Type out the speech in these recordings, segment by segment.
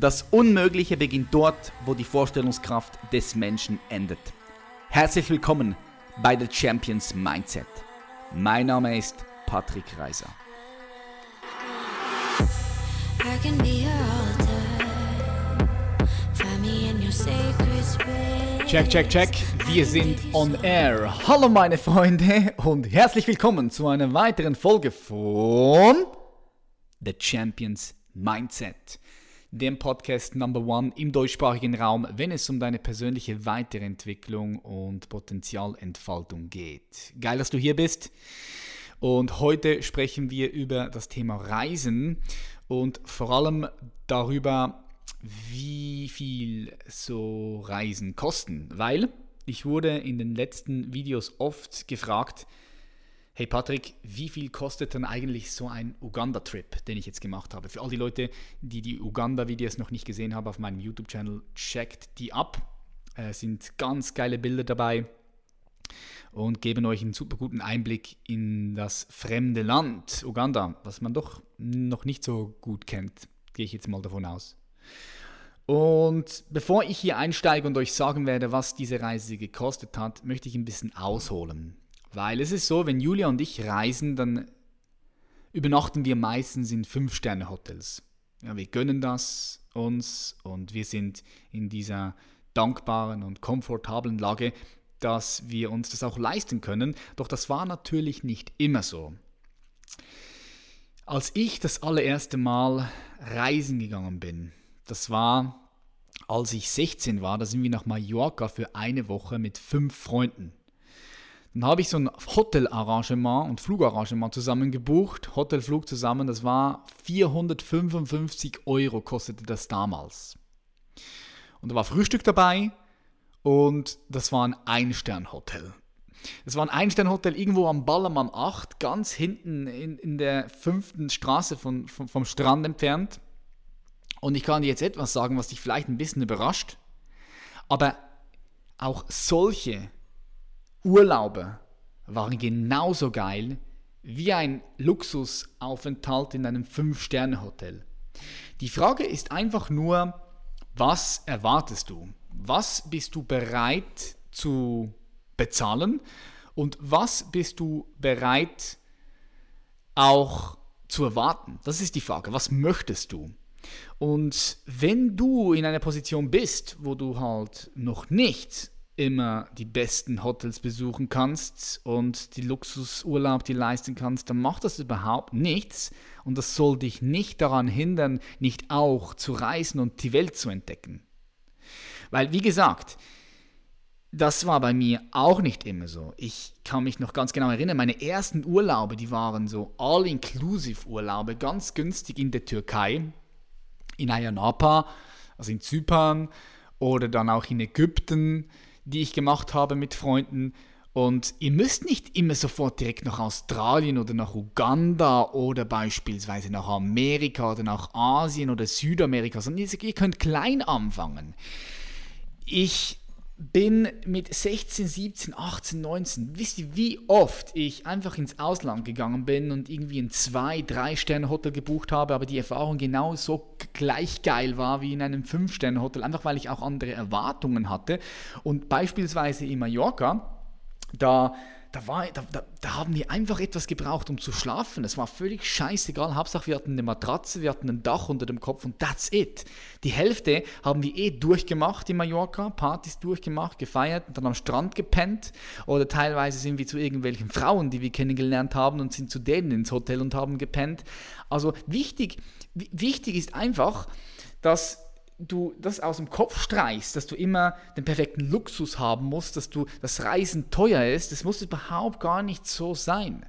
Das Unmögliche beginnt dort, wo die Vorstellungskraft des Menschen endet. Herzlich willkommen bei The Champions Mindset. Mein Name ist Patrick Reiser. Check, check, check. Wir sind on air. Hallo meine Freunde und herzlich willkommen zu einer weiteren Folge von The Champions Mindset dem Podcast Number One im deutschsprachigen Raum, wenn es um deine persönliche Weiterentwicklung und Potenzialentfaltung geht. Geil, dass du hier bist. Und heute sprechen wir über das Thema Reisen und vor allem darüber, wie viel so Reisen kosten. Weil ich wurde in den letzten Videos oft gefragt, hey Patrick, wie viel kostet denn eigentlich so ein Uganda-Trip, den ich jetzt gemacht habe? Für all die Leute, die die Uganda-Videos noch nicht gesehen haben auf meinem YouTube-Channel, checkt die ab. Es äh, sind ganz geile Bilder dabei und geben euch einen super guten Einblick in das fremde Land, Uganda, was man doch noch nicht so gut kennt, gehe ich jetzt mal davon aus. Und bevor ich hier einsteige und euch sagen werde, was diese Reise gekostet hat, möchte ich ein bisschen ausholen. Weil es ist so, wenn Julia und ich reisen, dann übernachten wir meistens in Fünf-Sterne-Hotels. Ja, wir gönnen das uns und wir sind in dieser dankbaren und komfortablen Lage, dass wir uns das auch leisten können. Doch das war natürlich nicht immer so. Als ich das allererste Mal reisen gegangen bin, das war, als ich 16 war, da sind wir nach Mallorca für eine Woche mit fünf Freunden. Dann habe ich so ein Hotelarrangement und Flugarrangement zusammen gebucht. Hotelflug zusammen, das war 455 Euro kostete das damals. Und da war Frühstück dabei und das war ein Ein-Stern-Hotel. Das war ein Ein-Stern-Hotel irgendwo am Ballermann 8, ganz hinten in, in der fünften Straße von, von, vom Strand entfernt. Und ich kann dir jetzt etwas sagen, was dich vielleicht ein bisschen überrascht. Aber auch solche Urlaube waren genauso geil wie ein Luxusaufenthalt in einem Fünf-Sterne-Hotel. Die Frage ist einfach nur, was erwartest du? Was bist du bereit zu bezahlen? Und was bist du bereit auch zu erwarten? Das ist die Frage. Was möchtest du? Und wenn du in einer Position bist, wo du halt noch nicht immer die besten Hotels besuchen kannst und die Luxusurlaub die leisten kannst, dann macht das überhaupt nichts und das soll dich nicht daran hindern, nicht auch zu reisen und die Welt zu entdecken. Weil, wie gesagt, das war bei mir auch nicht immer so. Ich kann mich noch ganz genau erinnern, meine ersten Urlaube, die waren so All-Inclusive-Urlaube, ganz günstig in der Türkei, in Ayia Napa, also in Zypern oder dann auch in Ägypten die ich gemacht habe mit Freunden. Und ihr müsst nicht immer sofort direkt nach Australien oder nach Uganda oder beispielsweise nach Amerika oder nach Asien oder Südamerika, sondern ihr könnt klein anfangen. Ich bin mit 16, 17, 18, 19, wisst ihr, wie oft ich einfach ins Ausland gegangen bin und irgendwie ein 2, 3 Sterne Hotel gebucht habe, aber die Erfahrung genau so gleich geil war wie in einem 5 Sterne Hotel, einfach weil ich auch andere Erwartungen hatte. Und beispielsweise in Mallorca, da da, war, da, da, da, haben wir einfach etwas gebraucht, um zu schlafen. Es war völlig scheißegal. Hauptsache, wir hatten eine Matratze, wir hatten ein Dach unter dem Kopf und that's it. Die Hälfte haben wir eh durchgemacht in Mallorca, Partys durchgemacht, gefeiert und dann am Strand gepennt. Oder teilweise sind wir zu irgendwelchen Frauen, die wir kennengelernt haben und sind zu denen ins Hotel und haben gepennt. Also wichtig, wichtig ist einfach, dass du das aus dem Kopf streichst, dass du immer den perfekten Luxus haben musst, dass du das Reisen teuer ist, das muss überhaupt gar nicht so sein.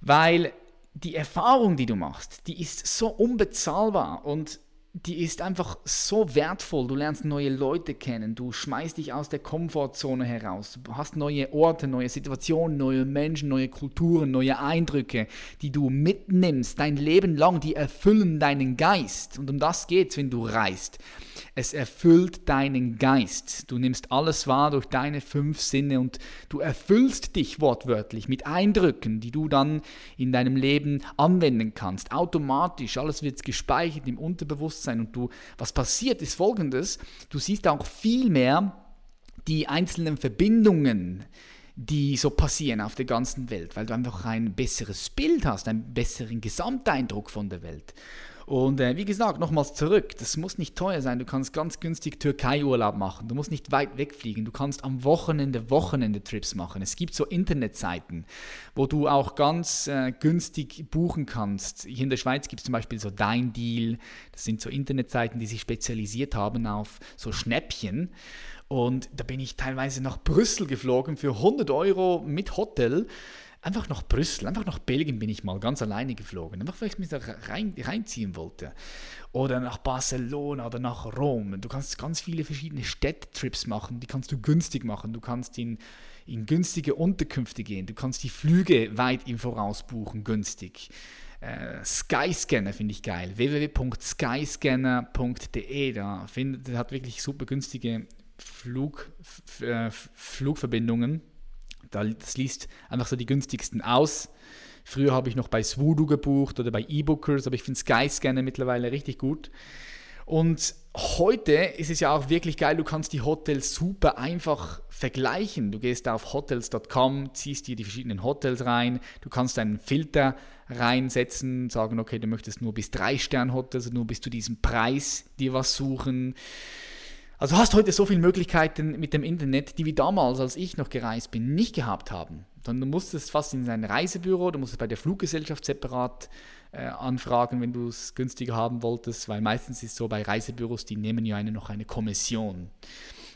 Weil die Erfahrung, die du machst, die ist so unbezahlbar und die ist einfach so wertvoll. Du lernst neue Leute kennen, du schmeißt dich aus der Komfortzone heraus, du hast neue Orte, neue Situationen, neue Menschen, neue Kulturen, neue Eindrücke, die du mitnimmst, dein Leben lang, die erfüllen deinen Geist. Und um das geht es, wenn du reist. Es erfüllt deinen Geist. Du nimmst alles wahr durch deine fünf Sinne und du erfüllst dich wortwörtlich mit Eindrücken, die du dann in deinem Leben anwenden kannst. Automatisch, alles wird gespeichert im Unterbewusstsein Bewusstsein und du, was passiert, ist folgendes, du siehst auch viel mehr die einzelnen Verbindungen, die so passieren auf der ganzen Welt, weil du einfach ein besseres Bild hast, einen besseren Gesamteindruck von der Welt. Und äh, wie gesagt, nochmals zurück, das muss nicht teuer sein. Du kannst ganz günstig Türkei-Urlaub machen. Du musst nicht weit wegfliegen. Du kannst am Wochenende Wochenende-Trips machen. Es gibt so Internetseiten, wo du auch ganz äh, günstig buchen kannst. Hier in der Schweiz gibt es zum Beispiel so Dein Deal. Das sind so Internetseiten, die sich spezialisiert haben auf so Schnäppchen. Und da bin ich teilweise nach Brüssel geflogen für 100 Euro mit Hotel. Einfach nach Brüssel, einfach nach Belgien bin ich mal ganz alleine geflogen. Einfach weil ich mich da rein, reinziehen wollte. Oder nach Barcelona oder nach Rom. Du kannst ganz viele verschiedene Städtetrips machen, die kannst du günstig machen. Du kannst in, in günstige Unterkünfte gehen. Du kannst die Flüge weit im Voraus buchen, günstig. Äh, Skyscanner finde ich geil. www.skyscanner.de. Da findet, hat wirklich super günstige Flug, äh, Flugverbindungen. Das liest einfach so die günstigsten aus. Früher habe ich noch bei Swoodoo gebucht oder bei eBookers, aber ich finde Skyscanner mittlerweile richtig gut. Und heute ist es ja auch wirklich geil, du kannst die Hotels super einfach vergleichen. Du gehst auf hotels.com, ziehst dir die verschiedenen Hotels rein, du kannst einen Filter reinsetzen, sagen, okay, du möchtest nur bis drei Stern Hotels, nur bis zu diesem Preis dir was suchen. Also du hast heute so viele Möglichkeiten mit dem Internet, die wir damals, als ich noch gereist bin, nicht gehabt haben. Dann du musstest fast in sein Reisebüro, du musstest bei der Fluggesellschaft separat äh, anfragen, wenn du es günstiger haben wolltest, weil meistens ist es so bei Reisebüros, die nehmen ja eine, noch eine Kommission.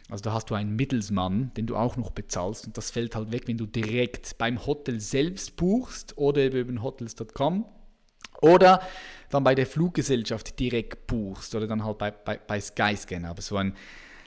Also da hast du einen Mittelsmann, den du auch noch bezahlst und das fällt halt weg, wenn du direkt beim Hotel selbst buchst oder über hotels.com oder dann bei der Fluggesellschaft direkt buchst oder dann halt bei, bei, bei Skyscanner. Aber so ein,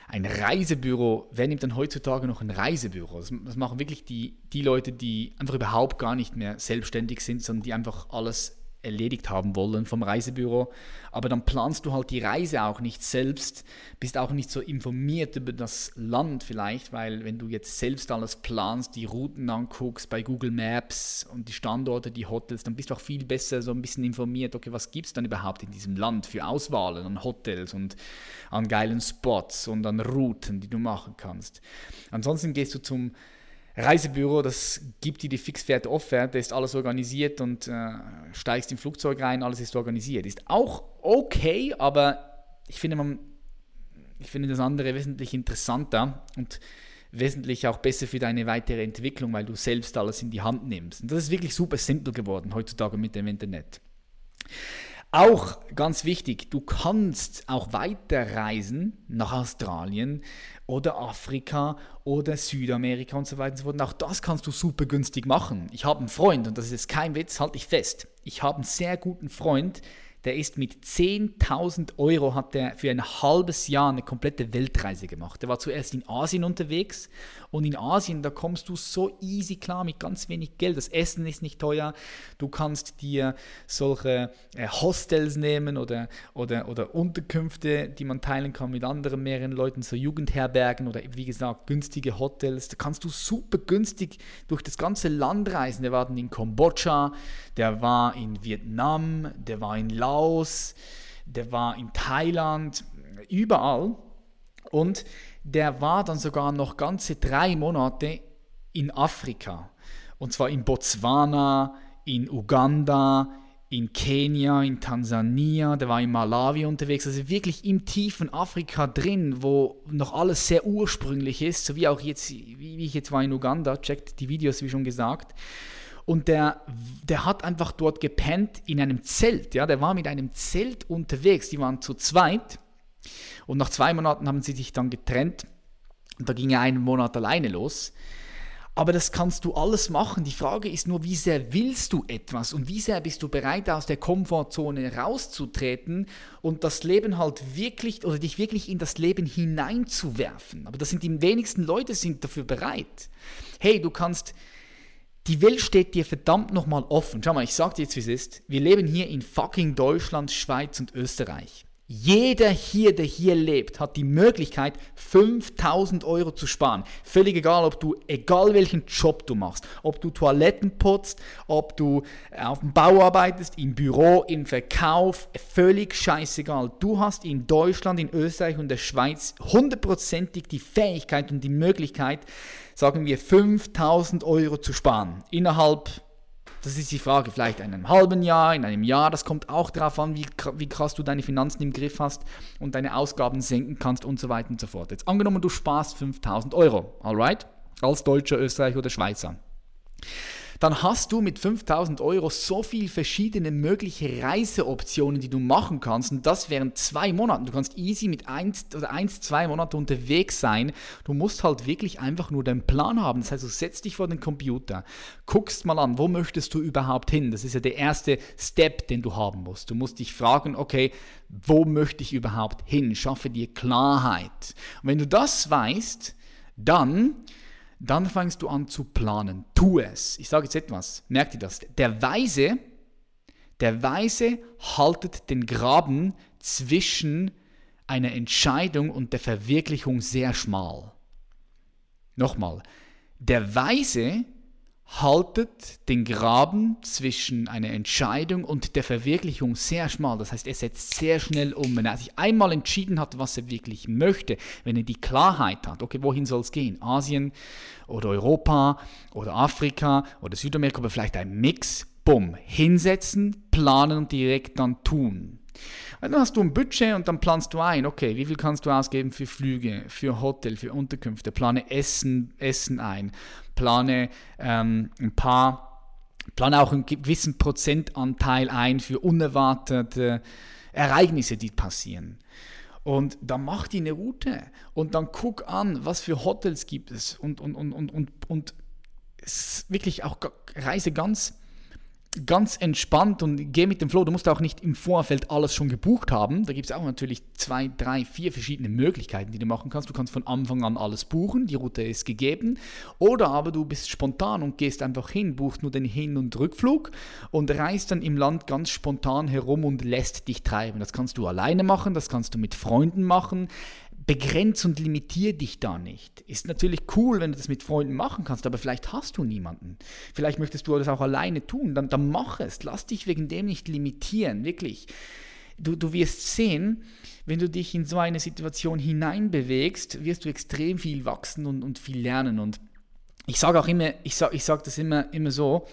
ein Reisebüro, wer nimmt dann heutzutage noch ein Reisebüro? Das, das machen wirklich die, die Leute, die einfach überhaupt gar nicht mehr selbstständig sind, sondern die einfach alles erledigt haben wollen vom Reisebüro. Aber dann planst du halt die Reise auch nicht selbst, bist auch nicht so informiert über das Land vielleicht, weil wenn du jetzt selbst alles planst, die Routen anguckst bei Google Maps und die Standorte, die Hotels, dann bist du auch viel besser so ein bisschen informiert, okay, was gibt es dann überhaupt in diesem Land für Auswahlen an Hotels und an geilen Spots und an Routen, die du machen kannst. Ansonsten gehst du zum Reisebüro, das gibt dir die fixwerte Offerte, ist alles organisiert und äh, steigst im Flugzeug rein, alles ist organisiert. Ist auch okay, aber ich finde, man, ich finde das andere wesentlich interessanter und wesentlich auch besser für deine weitere Entwicklung, weil du selbst alles in die Hand nimmst. Und das ist wirklich super simpel geworden heutzutage mit dem Internet. Auch ganz wichtig, du kannst auch weiterreisen nach Australien oder Afrika oder Südamerika und so weiter und so fort. Und auch das kannst du super günstig machen. Ich habe einen Freund, und das ist kein Witz, halte ich fest. Ich habe einen sehr guten Freund, der ist mit 10.000 Euro, hat der für ein halbes Jahr eine komplette Weltreise gemacht. Der war zuerst in Asien unterwegs und in Asien, da kommst du so easy klar mit ganz wenig Geld. Das Essen ist nicht teuer. Du kannst dir solche äh, Hostels nehmen oder, oder, oder Unterkünfte, die man teilen kann mit anderen mehreren Leuten, so Jugendherbergen oder wie gesagt günstige Hotels. Da kannst du super günstig durch das ganze Land reisen. Der war dann in Kambodscha, der war in Vietnam, der war in Laos Laos, der war in Thailand, überall. Und der war dann sogar noch ganze drei Monate in Afrika. Und zwar in Botswana, in Uganda, in Kenia, in Tansania, der war in Malawi unterwegs, also wirklich im tiefen Afrika drin, wo noch alles sehr ursprünglich ist, so wie auch jetzt, wie ich jetzt war in Uganda, checkt die Videos, wie schon gesagt. Und der, der hat einfach dort gepennt in einem Zelt. Ja? Der war mit einem Zelt unterwegs. Die waren zu zweit. Und nach zwei Monaten haben sie sich dann getrennt. Und da ging er einen Monat alleine los. Aber das kannst du alles machen. Die Frage ist nur, wie sehr willst du etwas und wie sehr bist du bereit, aus der Komfortzone rauszutreten und das Leben halt wirklich oder dich wirklich in das Leben hineinzuwerfen. Aber das sind die wenigsten Leute sind dafür bereit. Hey, du kannst die Welt steht dir verdammt nochmal offen. Schau mal, ich sag dir jetzt, wie es ist. Wir leben hier in fucking Deutschland, Schweiz und Österreich. Jeder hier, der hier lebt, hat die Möglichkeit, 5000 Euro zu sparen. Völlig egal, ob du, egal welchen Job du machst, ob du Toiletten putzt, ob du auf dem Bau arbeitest, im Büro, im Verkauf, völlig scheißegal. Du hast in Deutschland, in Österreich und der Schweiz hundertprozentig die Fähigkeit und die Möglichkeit, sagen wir, 5000 Euro zu sparen. Innerhalb das ist die Frage, vielleicht in einem halben Jahr, in einem Jahr, das kommt auch darauf an, wie, wie krass du deine Finanzen im Griff hast und deine Ausgaben senken kannst und so weiter und so fort. Jetzt angenommen, du sparst 5000 Euro, alright, als Deutscher, Österreicher oder Schweizer dann hast du mit 5000 Euro so viele verschiedene mögliche Reiseoptionen, die du machen kannst. Und das während zwei Monaten. Du kannst easy mit eins oder eins, zwei Monaten unterwegs sein. Du musst halt wirklich einfach nur deinen Plan haben. Das heißt, du setzt dich vor den Computer, guckst mal an, wo möchtest du überhaupt hin? Das ist ja der erste Step, den du haben musst. Du musst dich fragen, okay, wo möchte ich überhaupt hin? Schaffe dir Klarheit. Und wenn du das weißt, dann dann fängst du an zu planen. Tu es. Ich sage jetzt etwas. Merkt ihr das? Der Weise, der Weise haltet den Graben zwischen einer Entscheidung und der Verwirklichung sehr schmal. Nochmal. Der Weise haltet den Graben zwischen einer Entscheidung und der Verwirklichung sehr schmal. Das heißt, er setzt sehr schnell um. Wenn er sich einmal entschieden hat, was er wirklich möchte, wenn er die Klarheit hat, okay, wohin soll es gehen? Asien oder Europa oder Afrika oder Südamerika oder vielleicht ein Mix, bumm, hinsetzen, planen und direkt dann tun. Dann hast du ein Budget und dann planst du ein, okay, wie viel kannst du ausgeben für Flüge, für Hotel, für Unterkünfte, plane Essen, Essen ein, plane ähm, ein paar, plane auch einen gewissen Prozentanteil ein für unerwartete Ereignisse, die passieren. Und dann mach die eine Route und dann guck an, was für Hotels gibt es. Und, und, und, und, und, und wirklich auch reise ganz ganz entspannt und geh mit dem Flow. Du musst auch nicht im Vorfeld alles schon gebucht haben. Da gibt es auch natürlich zwei, drei, vier verschiedene Möglichkeiten, die du machen kannst. Du kannst von Anfang an alles buchen, die Route ist gegeben. Oder aber du bist spontan und gehst einfach hin, buchst nur den Hin- und Rückflug und reist dann im Land ganz spontan herum und lässt dich treiben. Das kannst du alleine machen, das kannst du mit Freunden machen begrenz und limitier dich da nicht. Ist natürlich cool, wenn du das mit Freunden machen kannst, aber vielleicht hast du niemanden. Vielleicht möchtest du das auch alleine tun. Dann, dann mach es. Lass dich wegen dem nicht limitieren, wirklich. Du, du wirst sehen, wenn du dich in so eine Situation hineinbewegst, wirst du extrem viel wachsen und, und viel lernen. Und ich sage auch immer, ich sage ich sag das immer, immer so,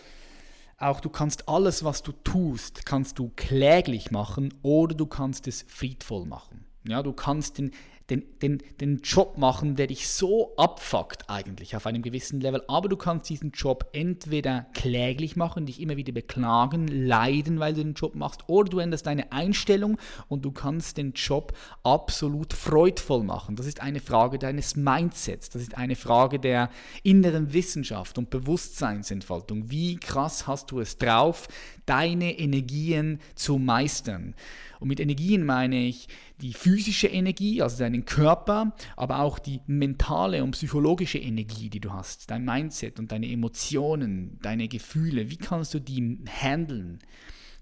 auch du kannst alles, was du tust, kannst du kläglich machen oder du kannst es friedvoll machen. Ja, du kannst den den, den, den Job machen, der dich so abfuckt eigentlich auf einem gewissen Level. Aber du kannst diesen Job entweder kläglich machen, dich immer wieder beklagen, leiden, weil du den Job machst, oder du änderst deine Einstellung und du kannst den Job absolut freudvoll machen. Das ist eine Frage deines Mindsets, das ist eine Frage der inneren Wissenschaft und Bewusstseinsentfaltung. Wie krass hast du es drauf, deine Energien zu meistern? Und mit Energien meine ich die physische Energie, also deinen Körper, aber auch die mentale und psychologische Energie, die du hast, dein Mindset und deine Emotionen, deine Gefühle. Wie kannst du die handeln?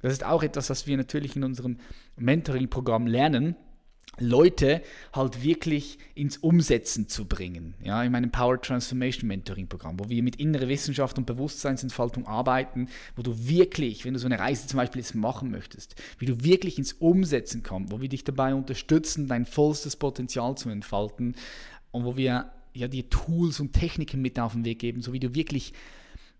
Das ist auch etwas, was wir natürlich in unserem Mentoring-Programm lernen Leute halt wirklich ins Umsetzen zu bringen. Ja, in meinem Power Transformation Mentoring Programm, wo wir mit innerer Wissenschaft und Bewusstseinsentfaltung arbeiten, wo du wirklich, wenn du so eine Reise zum Beispiel jetzt machen möchtest, wie du wirklich ins Umsetzen kommst, wo wir dich dabei unterstützen, dein vollstes Potenzial zu entfalten und wo wir ja dir Tools und Techniken mit auf den Weg geben, so wie du wirklich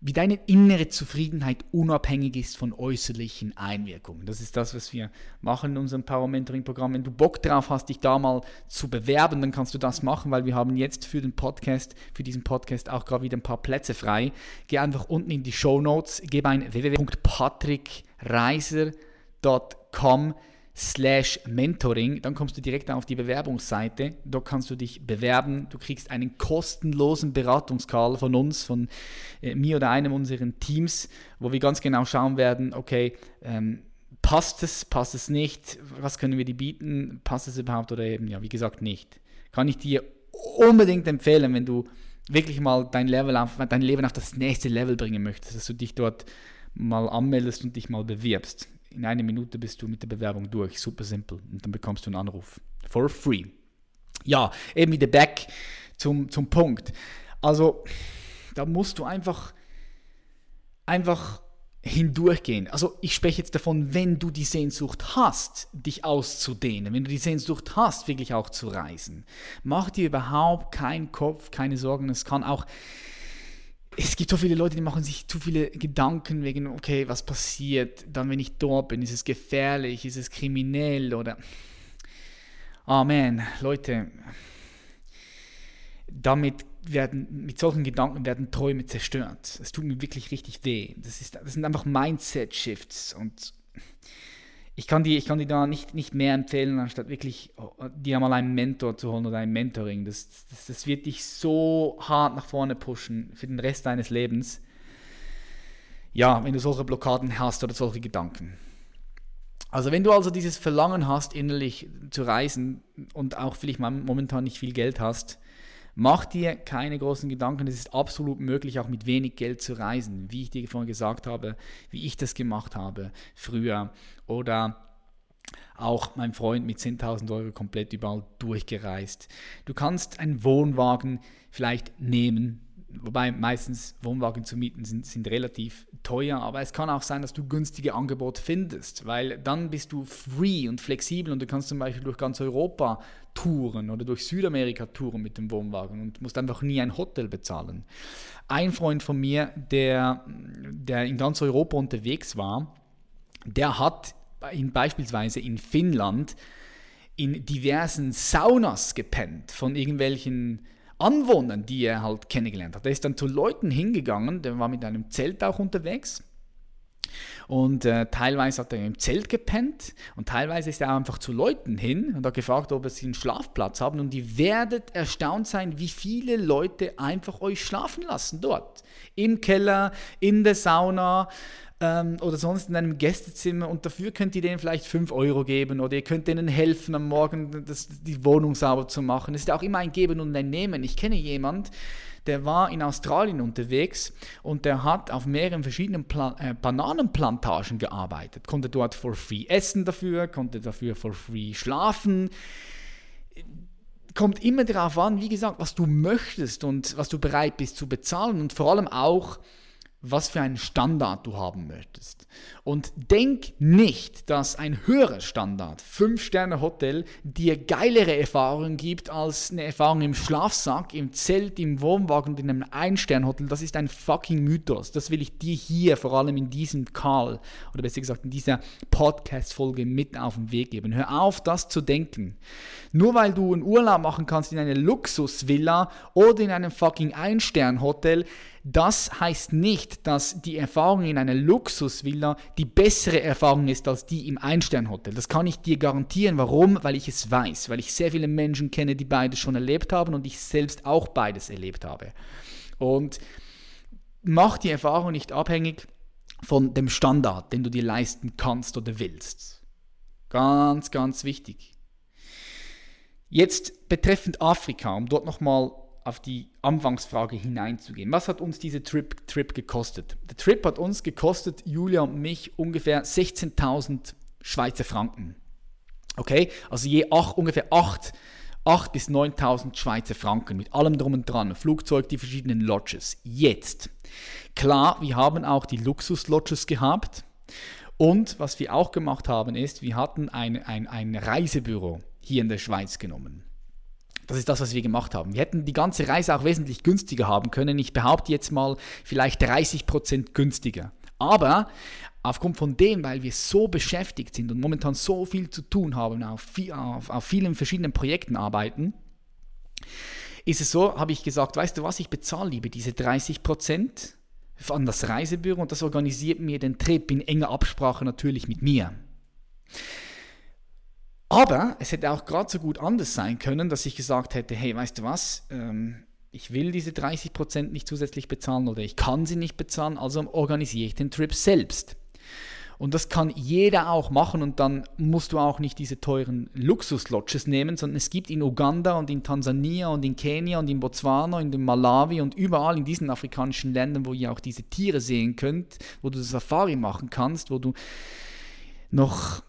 wie deine innere Zufriedenheit unabhängig ist von äußerlichen Einwirkungen. Das ist das, was wir machen in unserem Power Mentoring Programm. Wenn du Bock drauf hast, dich da mal zu bewerben, dann kannst du das machen, weil wir haben jetzt für den Podcast, für diesen Podcast auch gerade wieder ein paar Plätze frei. Geh einfach unten in die Show Notes, gebe ein www.patrickreiser.com slash mentoring, dann kommst du direkt auf die Bewerbungsseite. Dort kannst du dich bewerben. Du kriegst einen kostenlosen Beratungscall von uns, von äh, mir oder einem unserer Teams, wo wir ganz genau schauen werden, okay, ähm, passt es, passt es nicht, was können wir dir bieten, passt es überhaupt oder eben, ja, wie gesagt, nicht. Kann ich dir unbedingt empfehlen, wenn du wirklich mal dein, Level auf, dein Leben auf das nächste Level bringen möchtest, dass du dich dort mal anmeldest und dich mal bewirbst in einer Minute bist du mit der Bewerbung durch. Super simpel. Und dann bekommst du einen Anruf. For free. Ja, eben wieder back zum, zum Punkt. Also, da musst du einfach, einfach hindurchgehen. Also ich spreche jetzt davon, wenn du die Sehnsucht hast, dich auszudehnen, wenn du die Sehnsucht hast, wirklich auch zu reisen. Mach dir überhaupt keinen Kopf, keine Sorgen. Es kann auch, es gibt so viele Leute, die machen sich zu viele Gedanken wegen, okay, was passiert dann, wenn ich dort bin? Ist es gefährlich? Ist es kriminell? Oder, oh man, Leute, damit werden, mit solchen Gedanken werden Träume zerstört. Es tut mir wirklich richtig weh. Das, ist, das sind einfach Mindset-Shifts und ich kann dir, ich kann dir da nicht, nicht mehr empfehlen, anstatt wirklich oh, dir mal einen Mentor zu holen oder ein Mentoring. Das, das, das wird dich so hart nach vorne pushen für den Rest deines Lebens. Ja, wenn du solche Blockaden hast oder solche Gedanken. Also wenn du also dieses Verlangen hast, innerlich zu reisen und auch vielleicht momentan nicht viel Geld hast, Mach dir keine großen Gedanken, es ist absolut möglich, auch mit wenig Geld zu reisen, wie ich dir vorhin gesagt habe, wie ich das gemacht habe früher. Oder auch mein Freund mit 10.000 Euro komplett überall durchgereist. Du kannst einen Wohnwagen vielleicht nehmen, wobei meistens Wohnwagen zu mieten sind, sind relativ teuer, aber es kann auch sein, dass du günstige Angebote findest, weil dann bist du free und flexibel und du kannst zum Beispiel durch ganz Europa touren oder durch Südamerika touren mit dem Wohnwagen und musst einfach nie ein Hotel bezahlen. Ein Freund von mir, der, der in ganz Europa unterwegs war, der hat in, beispielsweise in Finnland in diversen Saunas gepennt von irgendwelchen Anwohnern, die er halt kennengelernt hat. Er ist dann zu Leuten hingegangen, der war mit einem Zelt auch unterwegs. Und äh, teilweise hat er im Zelt gepennt und teilweise ist er einfach zu Leuten hin und hat gefragt, ob sie einen Schlafplatz haben. Und ihr werdet erstaunt sein, wie viele Leute einfach euch schlafen lassen dort. Im Keller, in der Sauna, ähm, oder sonst in einem Gästezimmer und dafür könnt ihr denen vielleicht 5 Euro geben oder ihr könnt denen helfen, am Morgen das, die Wohnung sauber zu machen. Es ist auch immer ein Geben und ein Nehmen. Ich kenne jemanden, der war in Australien unterwegs und der hat auf mehreren verschiedenen Pla äh, Bananenplantagen gearbeitet, konnte dort for free essen dafür, konnte dafür for free schlafen kommt immer darauf an, wie gesagt, was du möchtest und was du bereit bist zu bezahlen und vor allem auch, was für einen Standard du haben möchtest. Und denk nicht, dass ein höherer Standard, 5-Sterne-Hotel, dir geilere Erfahrungen gibt als eine Erfahrung im Schlafsack, im Zelt, im Wohnwagen und in einem Ein-Stern-Hotel. Das ist ein fucking Mythos. Das will ich dir hier, vor allem in diesem Call, oder besser gesagt in dieser Podcast-Folge mit auf den Weg geben. Hör auf, das zu denken. Nur weil du einen Urlaub machen kannst in einer Luxusvilla oder in einem fucking Ein-Stern-Hotel, das heißt nicht, dass die Erfahrung in einer Luxusvilla die bessere Erfahrung ist als die im Einsternhotel. Das kann ich dir garantieren. Warum? Weil ich es weiß. Weil ich sehr viele Menschen kenne, die beides schon erlebt haben und ich selbst auch beides erlebt habe. Und mach die Erfahrung nicht abhängig von dem Standard, den du dir leisten kannst oder willst. Ganz, ganz wichtig. Jetzt betreffend Afrika, um dort nochmal auf die Anfangsfrage hineinzugehen. Was hat uns diese Trip, Trip gekostet? Der Trip hat uns gekostet, Julia und mich, ungefähr 16.000 Schweizer Franken. Okay, also je ach, ungefähr 8, 8 bis 9.000 Schweizer Franken mit allem drum und dran, Flugzeug, die verschiedenen Lodges. Jetzt, klar, wir haben auch die Luxus-Lodges gehabt und was wir auch gemacht haben ist, wir hatten ein, ein, ein Reisebüro hier in der Schweiz genommen. Das ist das, was wir gemacht haben. Wir hätten die ganze Reise auch wesentlich günstiger haben können. Ich behaupte jetzt mal vielleicht 30% günstiger. Aber aufgrund von dem, weil wir so beschäftigt sind und momentan so viel zu tun haben, auf, auf, auf vielen verschiedenen Projekten arbeiten, ist es so, habe ich gesagt, weißt du was, ich bezahle lieber diese 30% an das Reisebüro und das organisiert mir den Trip in enger Absprache natürlich mit mir. Aber es hätte auch gerade so gut anders sein können, dass ich gesagt hätte, hey, weißt du was, ähm, ich will diese 30% nicht zusätzlich bezahlen oder ich kann sie nicht bezahlen, also organisiere ich den Trip selbst. Und das kann jeder auch machen und dann musst du auch nicht diese teuren Luxus-Lodges nehmen, sondern es gibt in Uganda und in Tansania und in Kenia und in Botswana und in Malawi und überall in diesen afrikanischen Ländern, wo ihr auch diese Tiere sehen könnt, wo du Safari machen kannst, wo du noch,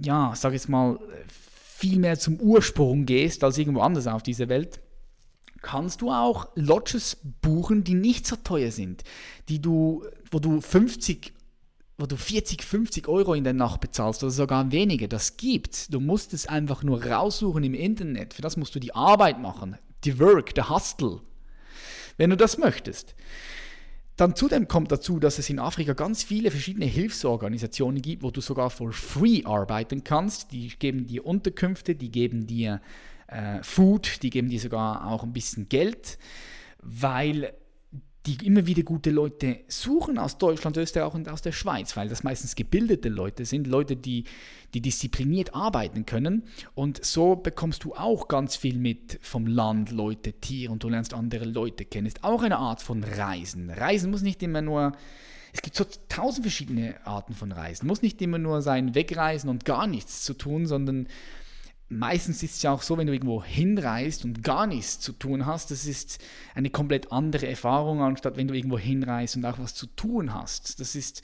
ja, sag jetzt mal, viel mehr zum Ursprung gehst als irgendwo anders auf dieser Welt, kannst du auch Lodges buchen, die nicht so teuer sind, die du, wo du 50 wo du 40, 50 Euro in der Nacht bezahlst oder sogar weniger, das gibt. Du musst es einfach nur raussuchen im Internet. Für das musst du die Arbeit machen, die Work, der Hustle. Wenn du das möchtest. Dann zudem kommt dazu, dass es in Afrika ganz viele verschiedene Hilfsorganisationen gibt, wo du sogar for free arbeiten kannst. Die geben dir Unterkünfte, die geben dir äh, Food, die geben dir sogar auch ein bisschen Geld, weil die immer wieder gute Leute suchen aus Deutschland, Österreich und aus der Schweiz, weil das meistens gebildete Leute sind, Leute, die, die diszipliniert arbeiten können. Und so bekommst du auch ganz viel mit vom Land, Leute, Tiere und du lernst andere Leute kennen. Ist auch eine Art von Reisen. Reisen muss nicht immer nur es gibt so tausend verschiedene Arten von Reisen. Muss nicht immer nur sein, wegreisen und gar nichts zu tun, sondern meistens ist es ja auch so, wenn du irgendwo hinreist und gar nichts zu tun hast, das ist eine komplett andere Erfahrung, anstatt wenn du irgendwo hinreist und auch was zu tun hast. Das ist,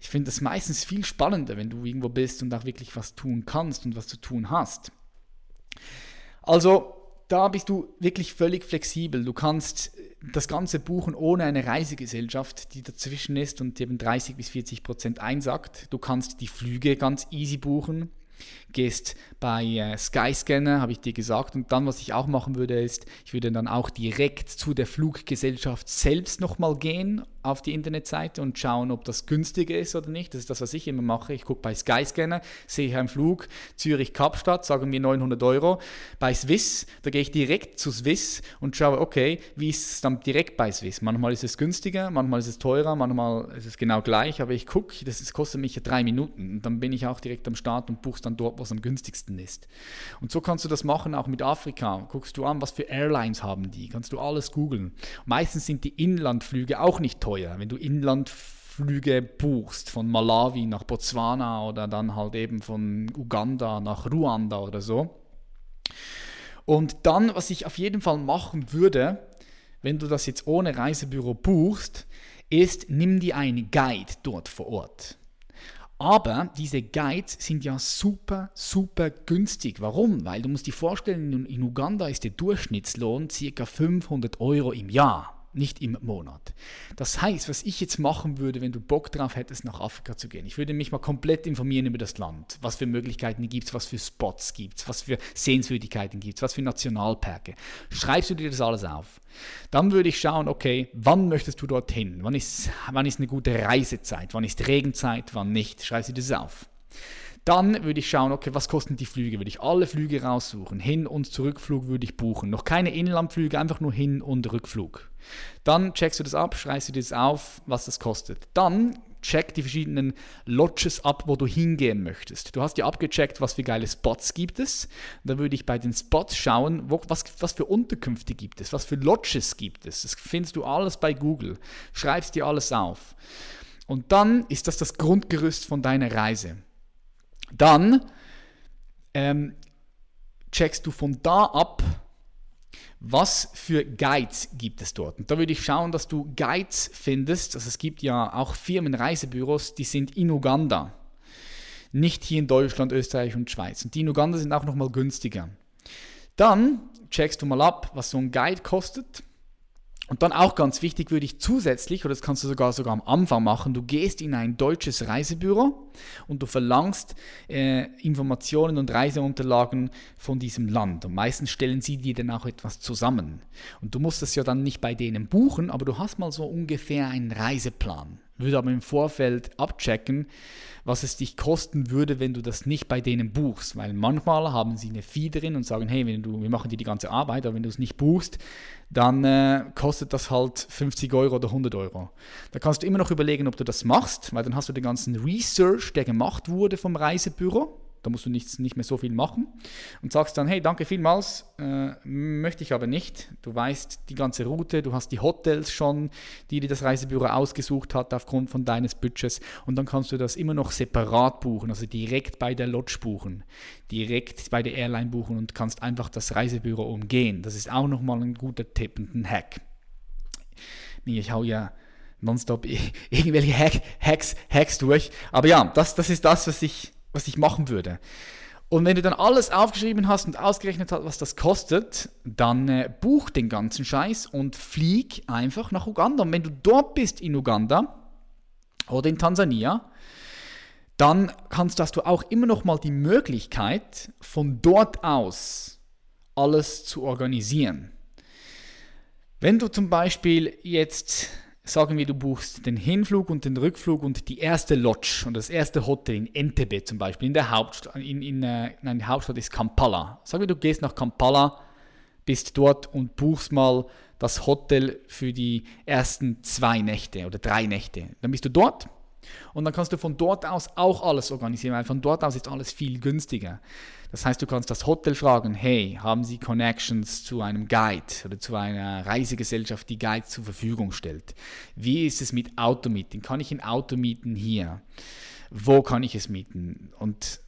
ich finde das meistens viel spannender, wenn du irgendwo bist und auch wirklich was tun kannst und was zu tun hast. Also, da bist du wirklich völlig flexibel. Du kannst das Ganze buchen ohne eine Reisegesellschaft, die dazwischen ist und eben 30 bis 40 Prozent einsackt. Du kannst die Flüge ganz easy buchen gehst bei äh, Skyscanner, habe ich dir gesagt. Und dann, was ich auch machen würde, ist, ich würde dann auch direkt zu der Fluggesellschaft selbst nochmal gehen auf die Internetseite und schauen, ob das günstiger ist oder nicht. Das ist das, was ich immer mache. Ich gucke bei Skyscanner, sehe ich einen Flug Zürich-Kapstadt, sagen wir 900 Euro. Bei Swiss, da gehe ich direkt zu Swiss und schaue, okay, wie ist es dann direkt bei Swiss? Manchmal ist es günstiger, manchmal ist es teurer, manchmal ist es genau gleich, aber ich gucke, das, kostet mich ja drei Minuten. Und dann bin ich auch direkt am Start und buchst dann dort, was am günstigsten ist. Und so kannst du das machen, auch mit Afrika. Guckst du an, was für Airlines haben die, kannst du alles googeln. Meistens sind die Inlandflüge auch nicht teuer. Wenn du Inlandflüge buchst von Malawi nach Botswana oder dann halt eben von Uganda nach Ruanda oder so. Und dann, was ich auf jeden Fall machen würde, wenn du das jetzt ohne Reisebüro buchst, ist, nimm dir einen Guide dort vor Ort. Aber diese Guides sind ja super, super günstig. Warum? Weil du musst dir vorstellen, in Uganda ist der Durchschnittslohn ca. 500 Euro im Jahr nicht im Monat. Das heißt, was ich jetzt machen würde, wenn du Bock drauf hättest, nach Afrika zu gehen, ich würde mich mal komplett informieren über das Land, was für Möglichkeiten gibt es, was für Spots gibt es, was für Sehenswürdigkeiten gibt es, was für Nationalparke. Schreibst du dir das alles auf? Dann würde ich schauen, okay, wann möchtest du dorthin? Wann ist, wann ist eine gute Reisezeit? Wann ist Regenzeit? Wann nicht? Schreibst du das auf? Dann würde ich schauen, okay, was kosten die Flüge? Würde ich alle Flüge raussuchen. Hin- und Zurückflug würde ich buchen. Noch keine Inlandflüge, einfach nur Hin- und Rückflug. Dann checkst du das ab, schreibst du das auf, was das kostet. Dann check die verschiedenen Lodges ab, wo du hingehen möchtest. Du hast ja abgecheckt, was für geile Spots gibt es. Da würde ich bei den Spots schauen, wo, was, was für Unterkünfte gibt es, was für Lodges gibt es. Das findest du alles bei Google. Schreibst dir alles auf. Und dann ist das das Grundgerüst von deiner Reise. Dann ähm, checkst du von da ab, was für Guides gibt es dort? Und da würde ich schauen, dass du Guides findest. Also es gibt ja auch Firmenreisebüros, die sind in Uganda. Nicht hier in Deutschland, Österreich und Schweiz. Und die in Uganda sind auch nochmal günstiger. Dann checkst du mal ab, was so ein Guide kostet. Und dann auch ganz wichtig würde ich zusätzlich, oder das kannst du sogar sogar am Anfang machen, du gehst in ein deutsches Reisebüro und du verlangst äh, Informationen und Reiseunterlagen von diesem Land. Und meistens stellen sie dir dann auch etwas zusammen. Und du musst das ja dann nicht bei denen buchen, aber du hast mal so ungefähr einen Reiseplan. Würde aber im Vorfeld abchecken, was es dich kosten würde, wenn du das nicht bei denen buchst. Weil manchmal haben sie eine Fee drin und sagen, hey, wenn du, wir machen dir die ganze Arbeit, aber wenn du es nicht buchst, dann äh, kostet das halt 50 Euro oder 100 Euro. Da kannst du immer noch überlegen, ob du das machst, weil dann hast du den ganzen Research, der gemacht wurde vom Reisebüro da musst du nichts, nicht mehr so viel machen und sagst dann, hey, danke vielmals, äh, möchte ich aber nicht. Du weißt die ganze Route, du hast die Hotels schon, die dir das Reisebüro ausgesucht hat aufgrund von deines Budgets und dann kannst du das immer noch separat buchen, also direkt bei der Lodge buchen, direkt bei der Airline buchen und kannst einfach das Reisebüro umgehen. Das ist auch nochmal ein guter Tipp und ein Hack. Ich hau ja nonstop irgendwelche Hack, Hacks, Hacks durch. Aber ja, das, das ist das, was ich, was ich machen würde. Und wenn du dann alles aufgeschrieben hast und ausgerechnet hast, was das kostet, dann äh, buch den ganzen Scheiß und flieg einfach nach Uganda. Und wenn du dort bist in Uganda oder in Tansania, dann kannst, hast du auch immer noch mal die Möglichkeit, von dort aus alles zu organisieren. Wenn du zum Beispiel jetzt sagen wir, du buchst den Hinflug und den Rückflug und die erste Lodge und das erste Hotel in Entebbe zum Beispiel, in der Hauptstadt, in, in, äh, nein, die Hauptstadt ist Kampala. Sagen wir, du gehst nach Kampala, bist dort und buchst mal das Hotel für die ersten zwei Nächte oder drei Nächte. Dann bist du dort und dann kannst du von dort aus auch alles organisieren, weil von dort aus ist alles viel günstiger. Das heißt, du kannst das Hotel fragen, hey, haben Sie Connections zu einem Guide oder zu einer Reisegesellschaft, die Guides zur Verfügung stellt? Wie ist es mit Automieten? Kann ich ein Auto mieten hier? Wo kann ich es mieten? Und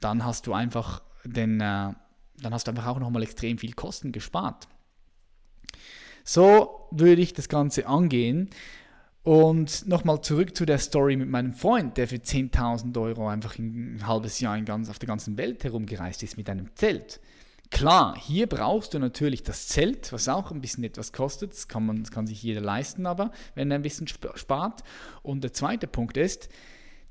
dann hast du einfach den, äh, dann hast du einfach auch nochmal extrem viel Kosten gespart. So würde ich das Ganze angehen. Und nochmal zurück zu der Story mit meinem Freund, der für 10.000 Euro einfach ein halbes Jahr ganz, auf der ganzen Welt herumgereist ist mit einem Zelt. Klar, hier brauchst du natürlich das Zelt, was auch ein bisschen etwas kostet. Das kann, man, das kann sich jeder leisten, aber wenn er ein bisschen spart. Und der zweite Punkt ist,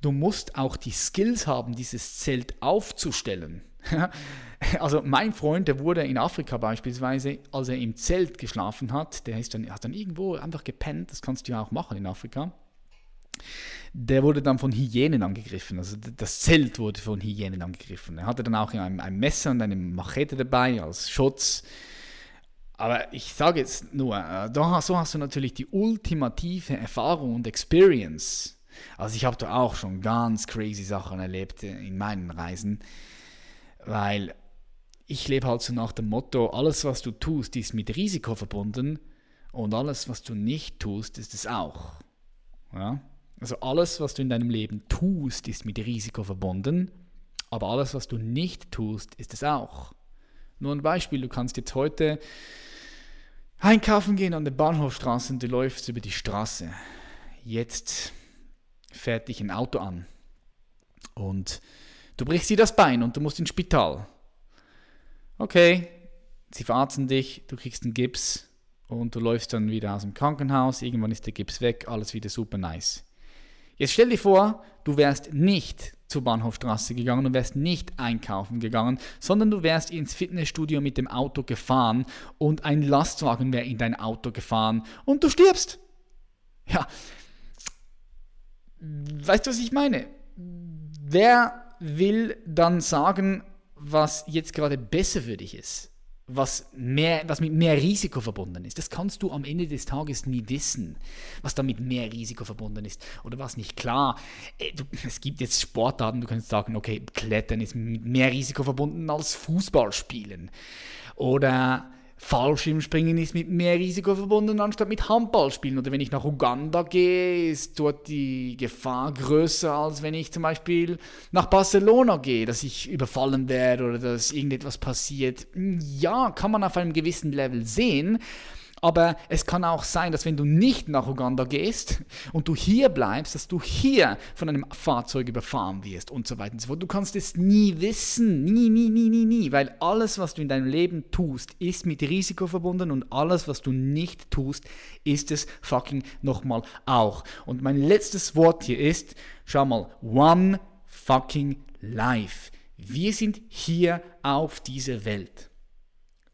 du musst auch die Skills haben, dieses Zelt aufzustellen. also mein Freund, der wurde in Afrika beispielsweise, als er im Zelt geschlafen hat, der ist dann, hat dann irgendwo einfach gepennt, das kannst du ja auch machen in Afrika. Der wurde dann von Hyänen angegriffen, also das Zelt wurde von Hyänen angegriffen. Er hatte dann auch ein, ein Messer und eine Machete dabei als Schutz. Aber ich sage jetzt nur, äh, so hast du natürlich die ultimative Erfahrung und Experience. Also ich habe da auch schon ganz crazy Sachen erlebt in meinen Reisen. Weil ich lebe halt so nach dem Motto, alles was du tust, ist mit Risiko verbunden und alles was du nicht tust, ist es auch. Ja? Also alles was du in deinem Leben tust, ist mit Risiko verbunden, aber alles was du nicht tust, ist es auch. Nur ein Beispiel, du kannst jetzt heute einkaufen gehen an der Bahnhofstraße und du läufst über die Straße. Jetzt fährt dich ein Auto an und Du brichst dir das Bein und du musst ins Spital. Okay, sie verarzten dich, du kriegst einen Gips und du läufst dann wieder aus dem Krankenhaus. Irgendwann ist der Gips weg, alles wieder super nice. Jetzt stell dir vor, du wärst nicht zur Bahnhofstraße gegangen und wärst nicht einkaufen gegangen, sondern du wärst ins Fitnessstudio mit dem Auto gefahren und ein Lastwagen wäre in dein Auto gefahren und du stirbst. Ja. Weißt du, was ich meine? Wer will dann sagen, was jetzt gerade besser für dich ist, was, mehr, was mit mehr Risiko verbunden ist. Das kannst du am Ende des Tages nie wissen, was damit mehr Risiko verbunden ist oder was nicht. Klar, äh, es gibt jetzt Sportarten, du kannst sagen, okay, Klettern ist mit mehr Risiko verbunden als Fußballspielen. Oder Fallschirmspringen ist mit mehr Risiko verbunden anstatt mit Handballspielen. Oder wenn ich nach Uganda gehe, ist dort die Gefahr größer, als wenn ich zum Beispiel nach Barcelona gehe, dass ich überfallen werde oder dass irgendetwas passiert. Ja, kann man auf einem gewissen Level sehen. Aber es kann auch sein, dass wenn du nicht nach Uganda gehst und du hier bleibst, dass du hier von einem Fahrzeug überfahren wirst und so weiter und so fort. Du kannst es nie wissen. Nie, nie, nie, nie, nie. Weil alles, was du in deinem Leben tust, ist mit Risiko verbunden und alles, was du nicht tust, ist es fucking nochmal auch. Und mein letztes Wort hier ist, schau mal, one fucking life. Wir sind hier auf dieser Welt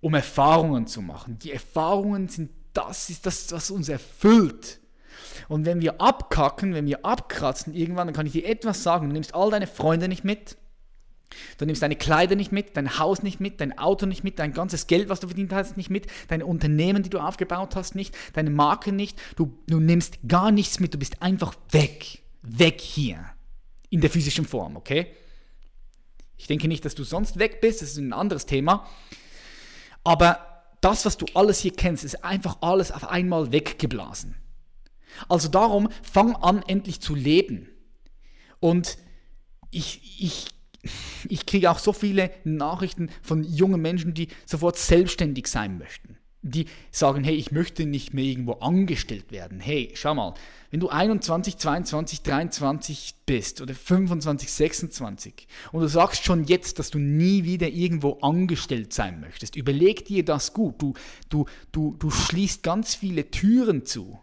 um Erfahrungen zu machen. Die Erfahrungen sind das, ist das, was uns erfüllt. Und wenn wir abkacken, wenn wir abkratzen irgendwann, dann kann ich dir etwas sagen. Du nimmst all deine Freunde nicht mit. Du nimmst deine Kleider nicht mit, dein Haus nicht mit, dein Auto nicht mit, dein ganzes Geld, was du verdient hast, nicht mit, deine Unternehmen, die du aufgebaut hast, nicht, deine Marke nicht. Du, du nimmst gar nichts mit, du bist einfach weg. Weg hier. In der physischen Form, okay? Ich denke nicht, dass du sonst weg bist, das ist ein anderes Thema. Aber das, was du alles hier kennst, ist einfach alles auf einmal weggeblasen. Also darum, fang an, endlich zu leben. Und ich, ich, ich kriege auch so viele Nachrichten von jungen Menschen, die sofort selbstständig sein möchten. Die sagen, hey, ich möchte nicht mehr irgendwo angestellt werden. Hey, schau mal, wenn du 21, 22, 23 bist oder 25, 26 und du sagst schon jetzt, dass du nie wieder irgendwo angestellt sein möchtest, überleg dir das gut. Du, du, du, du schließt ganz viele Türen zu.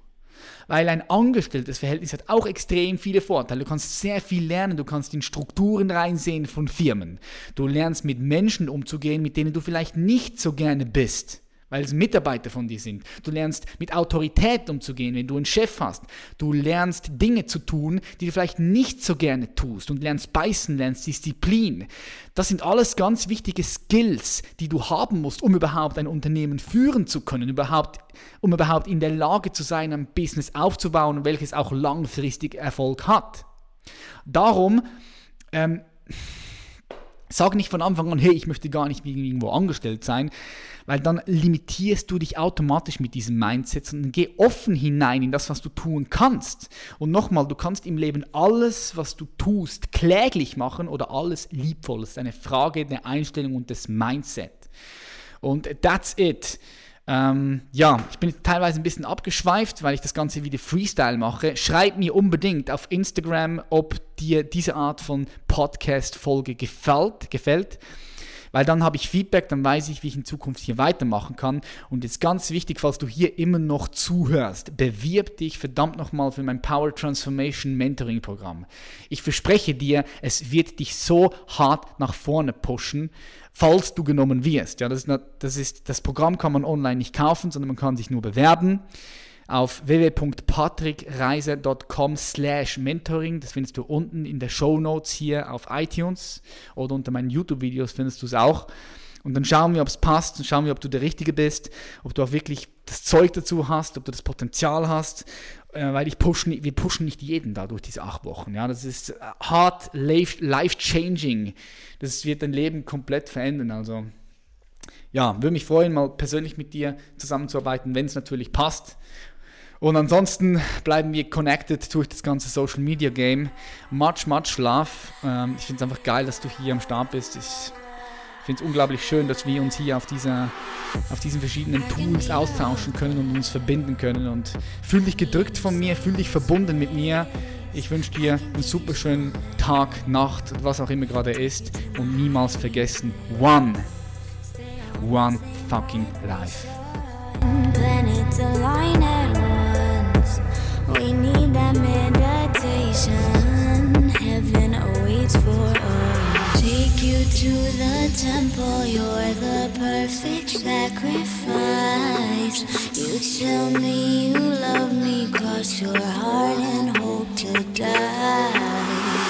Weil ein angestelltes Verhältnis hat auch extrem viele Vorteile. Du kannst sehr viel lernen, du kannst in Strukturen reinsehen von Firmen. Du lernst mit Menschen umzugehen, mit denen du vielleicht nicht so gerne bist weil es Mitarbeiter von dir sind. Du lernst mit Autorität umzugehen, wenn du einen Chef hast. Du lernst Dinge zu tun, die du vielleicht nicht so gerne tust und lernst beißen, lernst Disziplin. Das sind alles ganz wichtige Skills, die du haben musst, um überhaupt ein Unternehmen führen zu können, überhaupt, um überhaupt in der Lage zu sein, ein Business aufzubauen, welches auch langfristig Erfolg hat. Darum ähm, sag nicht von Anfang an, hey, ich möchte gar nicht irgendwo angestellt sein, weil dann limitierst du dich automatisch mit diesem Mindset, sondern geh offen hinein in das, was du tun kannst. Und nochmal, du kannst im Leben alles, was du tust, kläglich machen oder alles liebvoll. Das ist eine Frage der Einstellung und des Mindset. Und that's it. Ähm, ja, ich bin teilweise ein bisschen abgeschweift, weil ich das Ganze wieder Freestyle mache. Schreib mir unbedingt auf Instagram, ob dir diese Art von Podcast-Folge gefällt. gefällt weil dann habe ich Feedback, dann weiß ich, wie ich in Zukunft hier weitermachen kann. Und jetzt ganz wichtig, falls du hier immer noch zuhörst, bewirb dich verdammt nochmal für mein Power Transformation Mentoring Programm. Ich verspreche dir, es wird dich so hart nach vorne pushen, falls du genommen wirst. Ja, das, ist, das, ist, das Programm kann man online nicht kaufen, sondern man kann sich nur bewerben auf www.patrickreiser.com slash mentoring. Das findest du unten in der Show Notes hier auf iTunes oder unter meinen YouTube-Videos findest du es auch. Und dann schauen wir, ob es passt und schauen wir, ob du der Richtige bist, ob du auch wirklich das Zeug dazu hast, ob du das Potenzial hast, äh, weil ich push, wir pushen nicht jeden da durch diese acht Wochen. Ja, das ist hard, life-changing. Das wird dein Leben komplett verändern. Also ja, würde mich freuen, mal persönlich mit dir zusammenzuarbeiten, wenn es natürlich passt. Und ansonsten bleiben wir connected durch das ganze Social Media Game. Much, much love. Ähm, ich finde es einfach geil, dass du hier am Start bist. Ich finde es unglaublich schön, dass wir uns hier auf, dieser, auf diesen verschiedenen Tools austauschen können und uns verbinden können. Und fühl dich gedrückt von mir, fühl dich verbunden mit mir. Ich wünsche dir einen super schönen Tag, Nacht, was auch immer gerade ist. Und niemals vergessen, one, one fucking life. We need that meditation. Heaven awaits for us. Take you to the temple. You're the perfect sacrifice. You tell me you love me. Cross your heart and hope to die.